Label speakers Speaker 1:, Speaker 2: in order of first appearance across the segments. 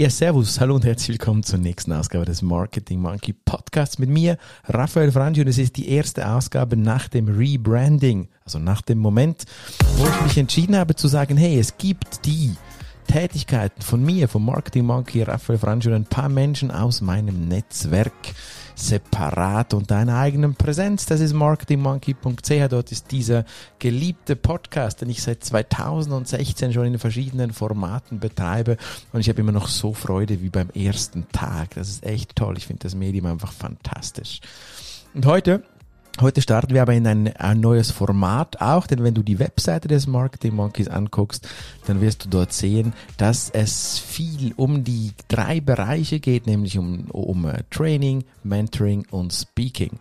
Speaker 1: Ja, servus, hallo und herzlich willkommen zur nächsten Ausgabe des Marketing Monkey Podcasts mit mir, Raphael Franchi, und es ist die erste Ausgabe nach dem Rebranding, also nach dem Moment, wo ich mich entschieden habe zu sagen, hey, es gibt die Tätigkeiten von mir, vom Marketing Monkey, Raphael Franchi und ein paar Menschen aus meinem Netzwerk, separat und deiner eigenen Präsenz. Das ist marketingmonkey.ch. Dort ist dieser geliebte Podcast, den ich seit 2016 schon in verschiedenen Formaten betreibe. Und ich habe immer noch so Freude wie beim ersten Tag. Das ist echt toll. Ich finde das Medium einfach fantastisch. Und heute Heute starten wir aber in ein, ein, neues Format auch, denn wenn du die Webseite des Marketing Monkeys anguckst, dann wirst du dort sehen, dass es viel um die drei Bereiche geht, nämlich um, um uh, Training, Mentoring und Speaking.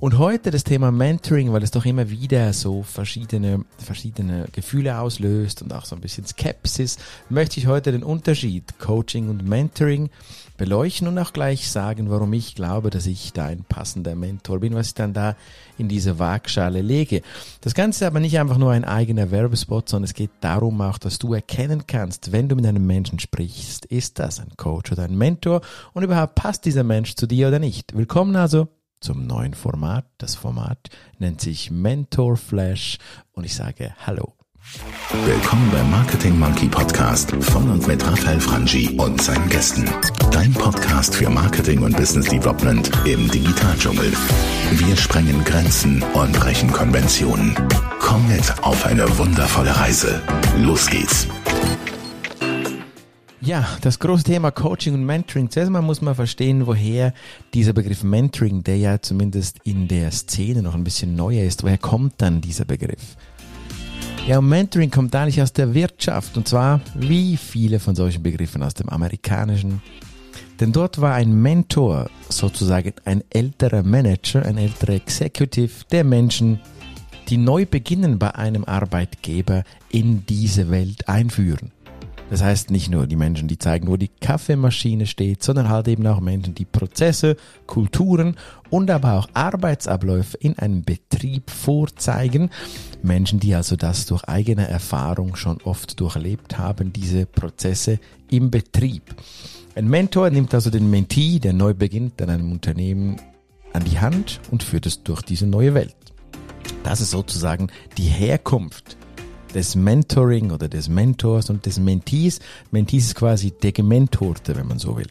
Speaker 1: Und heute das Thema Mentoring, weil es doch immer wieder so verschiedene, verschiedene Gefühle auslöst und auch so ein bisschen Skepsis, möchte ich heute den Unterschied Coaching und Mentoring beleuchten und auch gleich sagen, warum ich glaube, dass ich da ein passender Mentor bin, was ich dann da in diese Waagschale lege. Das Ganze ist aber nicht einfach nur ein eigener Werbespot, sondern es geht darum auch, dass du erkennen kannst, wenn du mit einem Menschen sprichst, ist das ein Coach oder ein Mentor und überhaupt passt dieser Mensch zu dir oder nicht. Willkommen also zum neuen Format. Das Format nennt sich Mentor Flash und ich sage Hallo.
Speaker 2: Willkommen beim Marketing Monkey Podcast von und mit Raphael Frangi und seinen Gästen. Dein Podcast für Marketing und Business Development im Digitaldschungel. Wir sprengen Grenzen und brechen Konventionen. Komm mit auf eine wundervolle Reise. Los geht's.
Speaker 1: Ja, das große Thema Coaching und Mentoring. Zuerst mal muss man verstehen, woher dieser Begriff Mentoring, der ja zumindest in der Szene noch ein bisschen neuer ist, woher kommt dann dieser Begriff? Ja, und Mentoring kommt eigentlich aus der Wirtschaft und zwar wie viele von solchen Begriffen aus dem amerikanischen. Denn dort war ein Mentor sozusagen ein älterer Manager, ein älterer Executive der Menschen, die neu beginnen bei einem Arbeitgeber in diese Welt einführen. Das heißt nicht nur die Menschen, die zeigen, wo die Kaffeemaschine steht, sondern halt eben auch Menschen, die Prozesse, Kulturen und aber auch Arbeitsabläufe in einem Betrieb vorzeigen. Menschen, die also das durch eigene Erfahrung schon oft durchlebt haben, diese Prozesse im Betrieb. Ein Mentor nimmt also den Mentee, der neu beginnt an einem Unternehmen, an die Hand und führt es durch diese neue Welt. Das ist sozusagen die Herkunft des Mentoring oder des Mentors und des Mentees. Mentees ist quasi der Gementorte, wenn man so will.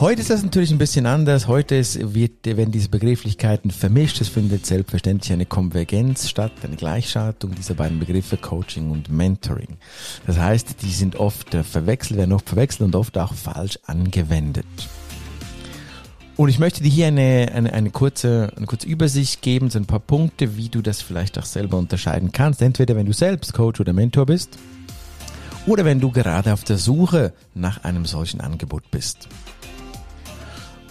Speaker 1: Heute ist das natürlich ein bisschen anders. Heute ist, wird, werden diese Begrifflichkeiten vermischt. Es findet selbstverständlich eine Konvergenz statt, eine Gleichschaltung dieser beiden Begriffe Coaching und Mentoring. Das heißt, die sind oft verwechselt, werden oft verwechselt und oft auch falsch angewendet. Und ich möchte dir hier eine, eine, eine, kurze, eine kurze Übersicht geben, so ein paar Punkte, wie du das vielleicht auch selber unterscheiden kannst. Entweder wenn du selbst Coach oder Mentor bist oder wenn du gerade auf der Suche nach einem solchen Angebot bist.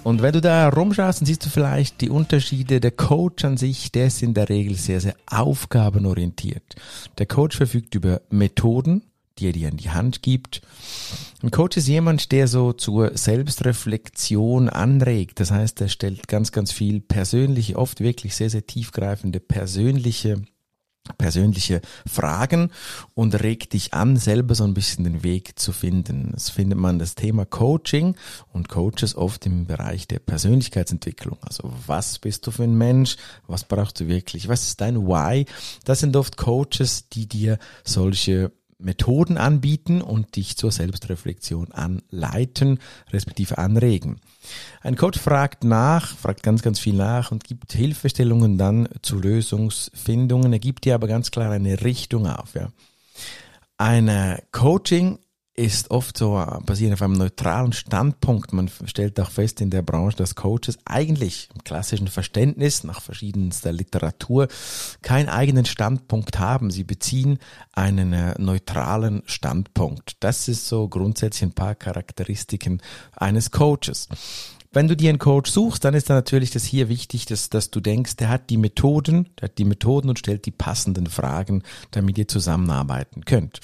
Speaker 1: Und wenn du da rumschaust, dann siehst du vielleicht die Unterschiede. Der Coach an sich, der ist in der Regel sehr, sehr aufgabenorientiert. Der Coach verfügt über Methoden, die er dir in die Hand gibt. Ein Coach ist jemand, der so zur Selbstreflexion anregt. Das heißt, er stellt ganz, ganz viel persönliche, oft wirklich sehr, sehr tiefgreifende persönliche persönliche Fragen und regt dich an, selber so ein bisschen den Weg zu finden. Das findet man das Thema Coaching und Coaches oft im Bereich der Persönlichkeitsentwicklung. Also was bist du für ein Mensch? Was brauchst du wirklich? Was ist dein Why? Das sind oft Coaches, die dir solche Methoden anbieten und dich zur Selbstreflexion anleiten, respektive anregen. Ein Coach fragt nach, fragt ganz, ganz viel nach und gibt Hilfestellungen dann zu Lösungsfindungen. Er gibt dir aber ganz klar eine Richtung auf. Ja. Ein Coaching ist oft so äh, basierend auf einem neutralen Standpunkt. Man stellt auch fest in der Branche, dass Coaches eigentlich im klassischen Verständnis nach verschiedenster Literatur keinen eigenen Standpunkt haben. Sie beziehen einen äh, neutralen Standpunkt. Das ist so grundsätzlich ein paar Charakteristiken eines Coaches. Wenn du dir einen Coach suchst, dann ist da natürlich das hier wichtig, dass, dass du denkst, der hat die Methoden, der hat die Methoden und stellt die passenden Fragen, damit ihr zusammenarbeiten könnt.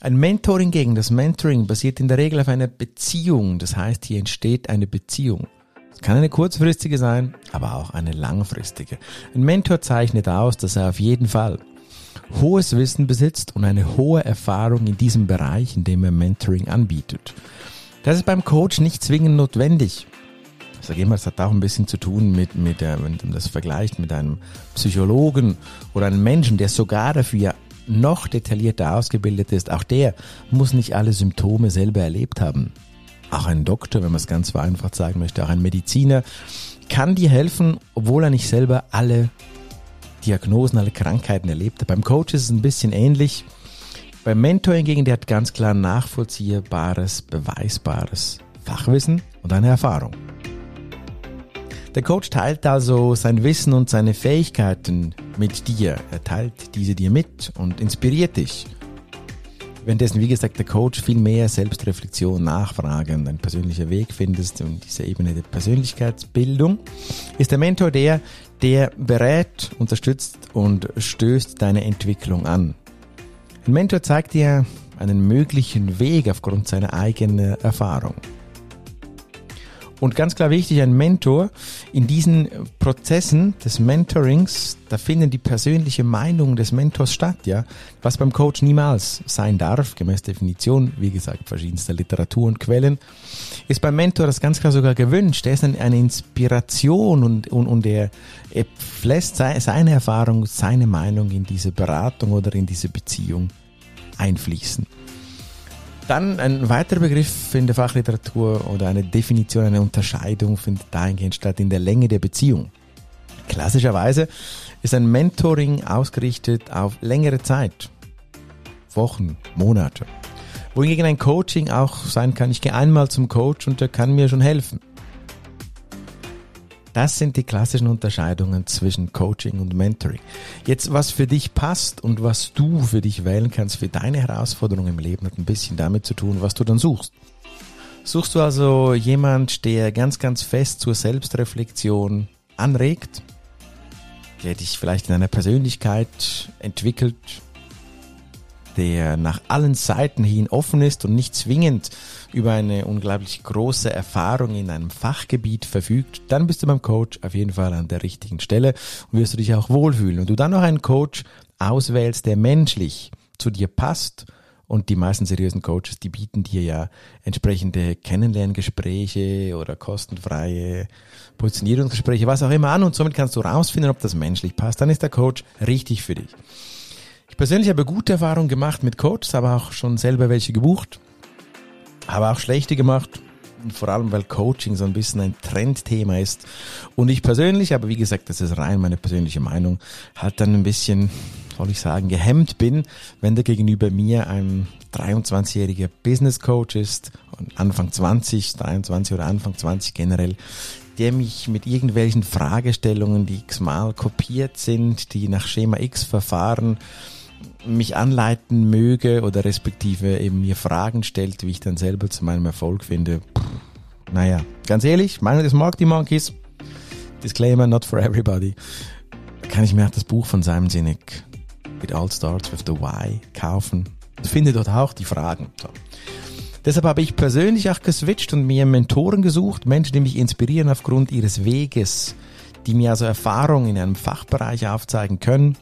Speaker 1: Ein Mentoring gegen das Mentoring basiert in der Regel auf einer Beziehung. Das heißt, hier entsteht eine Beziehung. Es kann eine kurzfristige sein, aber auch eine langfristige. Ein Mentor zeichnet aus, dass er auf jeden Fall hohes Wissen besitzt und eine hohe Erfahrung in diesem Bereich, in dem er Mentoring anbietet. Das ist beim Coach nicht zwingend notwendig. Ich sage immer, es hat auch ein bisschen zu tun mit, mit der, wenn man das vergleicht mit einem Psychologen oder einem Menschen, der sogar dafür noch detaillierter ausgebildet ist. Auch der muss nicht alle Symptome selber erlebt haben. Auch ein Doktor, wenn man es ganz vereinfacht sagen möchte, auch ein Mediziner kann dir helfen, obwohl er nicht selber alle Diagnosen, alle Krankheiten erlebt hat. Beim Coach ist es ein bisschen ähnlich. Beim Mentor hingegen, der hat ganz klar nachvollziehbares, beweisbares Fachwissen und eine Erfahrung. Der Coach teilt also sein Wissen und seine Fähigkeiten mit dir. Er teilt diese dir mit und inspiriert dich. Währenddessen, wie gesagt, der Coach viel mehr Selbstreflexion, Nachfragen, dein persönlicher Weg findest und diese Ebene der Persönlichkeitsbildung, ist der Mentor der, der berät, unterstützt und stößt deine Entwicklung an. Ein Mentor zeigt dir einen möglichen Weg aufgrund seiner eigenen Erfahrung. Und ganz klar wichtig, ein Mentor, in diesen Prozessen des Mentorings, da finden die persönliche Meinung des Mentors statt, ja, was beim Coach niemals sein darf, gemäß Definition, wie gesagt, verschiedenster Literatur und Quellen, ist beim Mentor das ganz klar sogar gewünscht. Er ist eine Inspiration und, und, und er, er lässt seine Erfahrung, seine Meinung in diese Beratung oder in diese Beziehung einfließen. Dann ein weiterer Begriff in der Fachliteratur oder eine Definition, eine Unterscheidung findet dahingehend statt in der Länge der Beziehung. Klassischerweise ist ein Mentoring ausgerichtet auf längere Zeit. Wochen, Monate. Wohingegen ein Coaching auch sein kann, ich gehe einmal zum Coach und der kann mir schon helfen. Das sind die klassischen Unterscheidungen zwischen Coaching und Mentoring. Jetzt, was für dich passt und was du für dich wählen kannst für deine Herausforderungen im Leben, hat ein bisschen damit zu tun, was du dann suchst. Suchst du also jemand, der ganz, ganz fest zur Selbstreflexion anregt, der dich vielleicht in einer Persönlichkeit entwickelt, der nach allen Seiten hin offen ist und nicht zwingend über eine unglaublich große Erfahrung in einem Fachgebiet verfügt, dann bist du beim Coach auf jeden Fall an der richtigen Stelle und wirst du dich auch wohlfühlen. Und du dann noch einen Coach auswählst, der menschlich zu dir passt und die meisten seriösen Coaches, die bieten dir ja entsprechende Kennenlerngespräche oder kostenfreie Positionierungsgespräche, was auch immer an und somit kannst du rausfinden, ob das menschlich passt. Dann ist der Coach richtig für dich. Ich persönlich habe gute Erfahrungen gemacht mit Coaches, habe auch schon selber welche gebucht, habe auch schlechte gemacht. Vor allem, weil Coaching so ein bisschen ein Trendthema ist. Und ich persönlich, aber wie gesagt, das ist rein meine persönliche Meinung, halt dann ein bisschen, soll ich sagen, gehemmt bin, wenn der gegenüber mir ein 23-jähriger Business Coach ist, Anfang 20, 23 oder Anfang 20 generell, der mich mit irgendwelchen Fragestellungen, die x-mal kopiert sind, die nach Schema X verfahren, mich anleiten möge oder respektive eben mir Fragen stellt, wie ich dann selber zu meinem Erfolg finde. Naja, ganz ehrlich, Meinung des Marketing Monkeys, Disclaimer, not for everybody. Kann ich mir auch das Buch von Simon Sinek, It All Starts with the Why, kaufen. Ich finde dort auch die Fragen. So. Deshalb habe ich persönlich auch geswitcht und mir Mentoren gesucht, Menschen, die mich inspirieren aufgrund ihres Weges, die mir also Erfahrung in einem Fachbereich aufzeigen können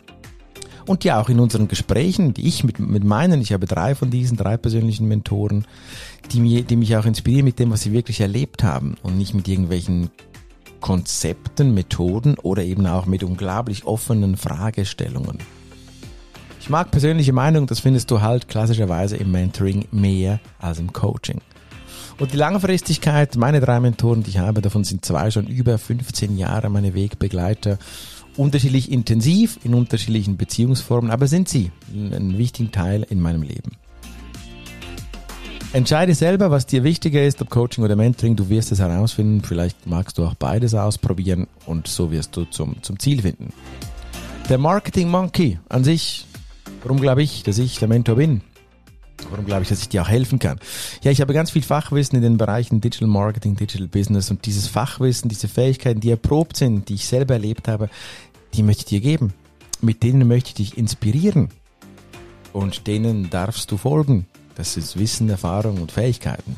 Speaker 1: und ja auch in unseren Gesprächen, die ich mit, mit meinen, ich habe drei von diesen, drei persönlichen Mentoren, die, mir, die mich auch inspirieren mit dem, was sie wirklich erlebt haben und nicht mit irgendwelchen Konzepten, Methoden oder eben auch mit unglaublich offenen Fragestellungen. Ich mag persönliche Meinung, das findest du halt klassischerweise im Mentoring mehr als im Coaching. Und die Langfristigkeit, meine drei Mentoren, die ich habe, davon sind zwei schon über 15 Jahre meine Wegbegleiter unterschiedlich intensiv in unterschiedlichen Beziehungsformen, aber sind sie ein wichtiger Teil in meinem Leben. Entscheide selber, was dir wichtiger ist, ob Coaching oder Mentoring. Du wirst es herausfinden. Vielleicht magst du auch beides ausprobieren und so wirst du zum, zum Ziel finden. Der Marketing Monkey an sich. Warum glaube ich, dass ich der Mentor bin? Warum glaube ich, dass ich dir auch helfen kann? Ja, ich habe ganz viel Fachwissen in den Bereichen Digital Marketing, Digital Business und dieses Fachwissen, diese Fähigkeiten, die erprobt sind, die ich selber erlebt habe, die möchte ich dir geben. Mit denen möchte ich dich inspirieren. Und denen darfst du folgen. Das ist Wissen, Erfahrung und Fähigkeiten.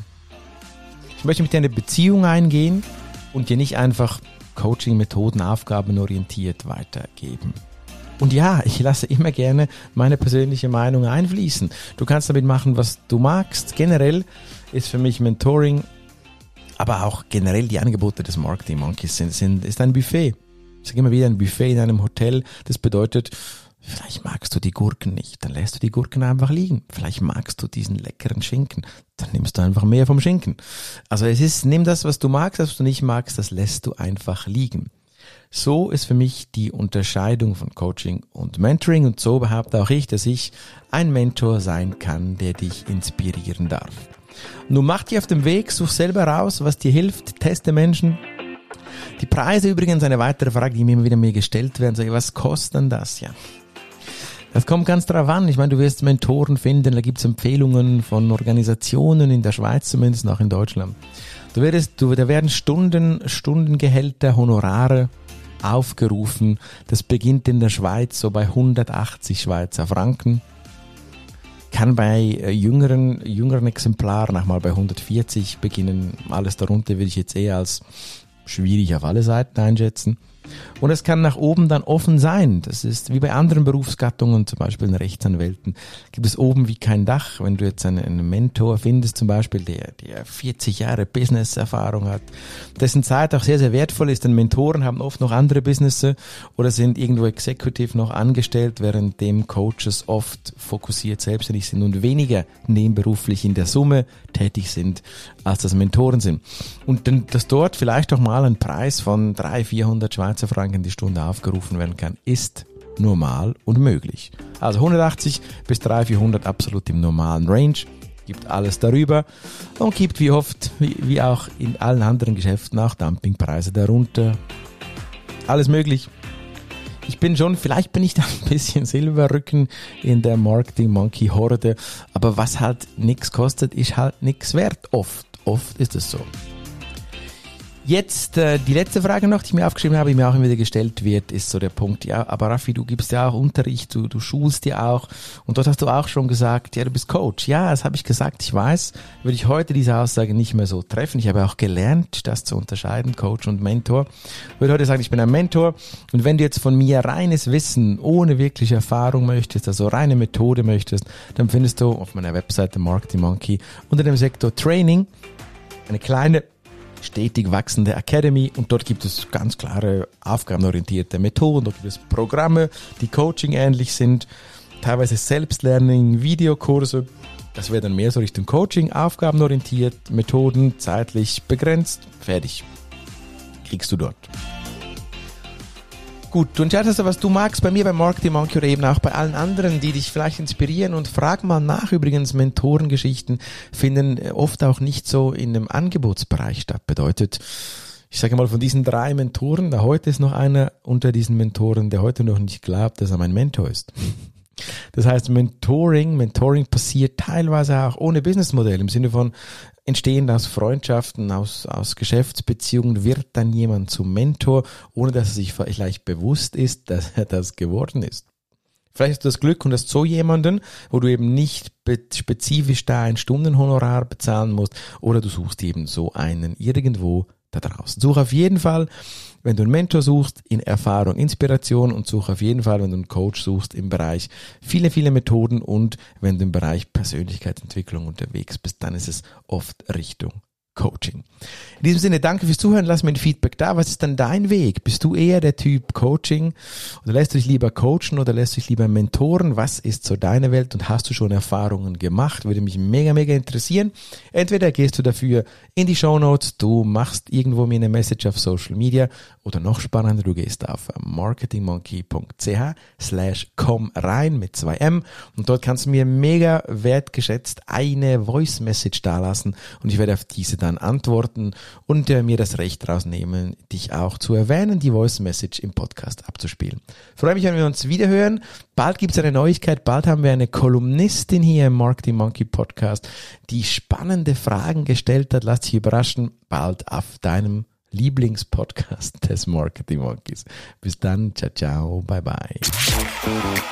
Speaker 1: Ich möchte mit dir eine Beziehung eingehen und dir nicht einfach Coaching-Methoden aufgabenorientiert weitergeben. Und ja, ich lasse immer gerne meine persönliche Meinung einfließen. Du kannst damit machen, was du magst. Generell ist für mich Mentoring, aber auch generell die Angebote des Marketing Monkeys sind, sind ist ein Buffet. Ich sage immer wieder ein Buffet in einem Hotel. Das bedeutet, vielleicht magst du die Gurken nicht, dann lässt du die Gurken einfach liegen. Vielleicht magst du diesen leckeren Schinken, dann nimmst du einfach mehr vom Schinken. Also es ist, nimm das, was du magst, was du nicht magst, das lässt du einfach liegen. So ist für mich die Unterscheidung von Coaching und Mentoring und so behaupte auch ich, dass ich ein Mentor sein kann, der dich inspirieren darf. Nun mach dich auf dem Weg, such selber raus, was dir hilft, teste Menschen. Die Preise übrigens eine weitere Frage, die mir immer wieder mir gestellt werden, so, was kostet denn das? Ja. Das kommt ganz drauf an. Ich meine, du wirst Mentoren finden, da gibt's Empfehlungen von Organisationen in der Schweiz zumindest, auch in Deutschland. Du wirst, du, da werden Stunden, Stundengehälter, Honorare aufgerufen. Das beginnt in der Schweiz so bei 180 Schweizer Franken. Kann bei äh, jüngeren, jüngeren Exemplaren auch mal bei 140 beginnen. Alles darunter würde ich jetzt eher als schwierig auf alle Seiten einschätzen. Und es kann nach oben dann offen sein. Das ist wie bei anderen Berufsgattungen, zum Beispiel in Rechtsanwälten, gibt es oben wie kein Dach. Wenn du jetzt einen, einen Mentor findest, zum Beispiel, der, der 40 Jahre Business-Erfahrung hat, dessen Zeit auch sehr, sehr wertvoll ist, denn Mentoren haben oft noch andere Businesse oder sind irgendwo executive noch angestellt, während dem Coaches oft fokussiert selbstständig sind und weniger nebenberuflich in der Summe tätig sind, als das Mentoren sind. Und dann, dass dort vielleicht auch mal ein Preis von 300, 400 Schweizer Franken die Stunde aufgerufen werden kann, ist normal und möglich. Also 180 bis 300, 400 absolut im normalen Range. Gibt alles darüber und gibt wie oft, wie, wie auch in allen anderen Geschäften, auch Dumpingpreise darunter. Alles möglich. Ich bin schon, vielleicht bin ich da ein bisschen Silberrücken in der Marketing Monkey Horde, aber was halt nichts kostet, ist halt nichts wert. Oft, oft ist es so. Jetzt äh, die letzte Frage noch, die ich mir aufgeschrieben habe, die mir auch immer wieder gestellt wird, ist so der Punkt, ja, aber Raffi, du gibst ja auch Unterricht, du, du schulst ja auch und dort hast du auch schon gesagt, ja, du bist Coach. Ja, das habe ich gesagt, ich weiß, würde ich heute diese Aussage nicht mehr so treffen. Ich habe auch gelernt, das zu unterscheiden, Coach und Mentor. Ich würde heute sagen, ich bin ein Mentor und wenn du jetzt von mir reines Wissen, ohne wirkliche Erfahrung möchtest, also reine Methode möchtest, dann findest du auf meiner Webseite Marketing Monkey unter dem Sektor Training eine kleine stetig wachsende Academy und dort gibt es ganz klare aufgabenorientierte Methoden, dort gibt es Programme, die Coaching ähnlich sind, teilweise Selbstlearning, Videokurse. Das wäre dann mehr so Richtung Coaching, aufgabenorientiert, Methoden, zeitlich begrenzt, fertig. Kriegst du dort. Gut, du entscheidest, was du magst, bei mir bei Marketing Monkey oder eben auch bei allen anderen, die dich vielleicht inspirieren und frag mal nach. Übrigens, Mentorengeschichten finden oft auch nicht so in dem Angebotsbereich statt. Bedeutet, ich sage mal, von diesen drei Mentoren, da heute ist noch einer unter diesen Mentoren, der heute noch nicht glaubt, dass er mein Mentor ist. Das heißt, Mentoring, Mentoring passiert teilweise auch ohne Businessmodell im Sinne von entstehen aus Freundschaften, aus, aus Geschäftsbeziehungen, wird dann jemand zum Mentor, ohne dass er sich vielleicht bewusst ist, dass er das geworden ist. Vielleicht hast du das Glück und hast so jemanden, wo du eben nicht spezifisch da ein Stundenhonorar bezahlen musst, oder du suchst eben so einen irgendwo da draußen. Such auf jeden Fall wenn du einen Mentor suchst, in Erfahrung, Inspiration und such auf jeden Fall, wenn du einen Coach suchst im Bereich viele, viele Methoden und wenn du im Bereich Persönlichkeitsentwicklung unterwegs bist, dann ist es oft Richtung Coaching. In diesem Sinne, danke fürs Zuhören. Lass mir ein Feedback da. Was ist dann dein Weg? Bist du eher der Typ Coaching oder lässt du dich lieber coachen oder lässt du dich lieber mentoren? Was ist so deine Welt und hast du schon Erfahrungen gemacht? Würde mich mega, mega interessieren. Entweder gehst du dafür in die Show Notes, du machst irgendwo mir eine Message auf Social Media oder noch spannender, du gehst auf marketingmonkey.ch slash komm rein mit zwei M und dort kannst du mir mega wertgeschätzt eine Voice Message dalassen und ich werde auf diese dann antworten und äh, mir das Recht rausnehmen, dich auch zu erwähnen, die Voice Message im Podcast abzuspielen. Freue mich, wenn wir uns wiederhören. Bald gibt es eine Neuigkeit, bald haben wir eine Kolumnistin hier im Marketing Monkey Podcast, die spannende Fragen gestellt hat. Lass dich überraschen, bald auf deinem Lieblingspodcast des Marketing Monkeys. Bis dann, ciao, ciao, bye, bye.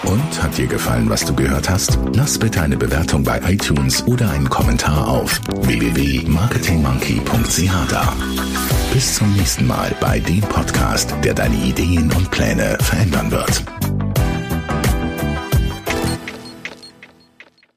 Speaker 2: Und hat dir gefallen, was du gehört hast? Lass bitte eine Bewertung bei iTunes oder einen Kommentar auf www.marketingmonkey.ch da. Bis zum nächsten Mal bei dem Podcast, der deine Ideen und Pläne verändern wird.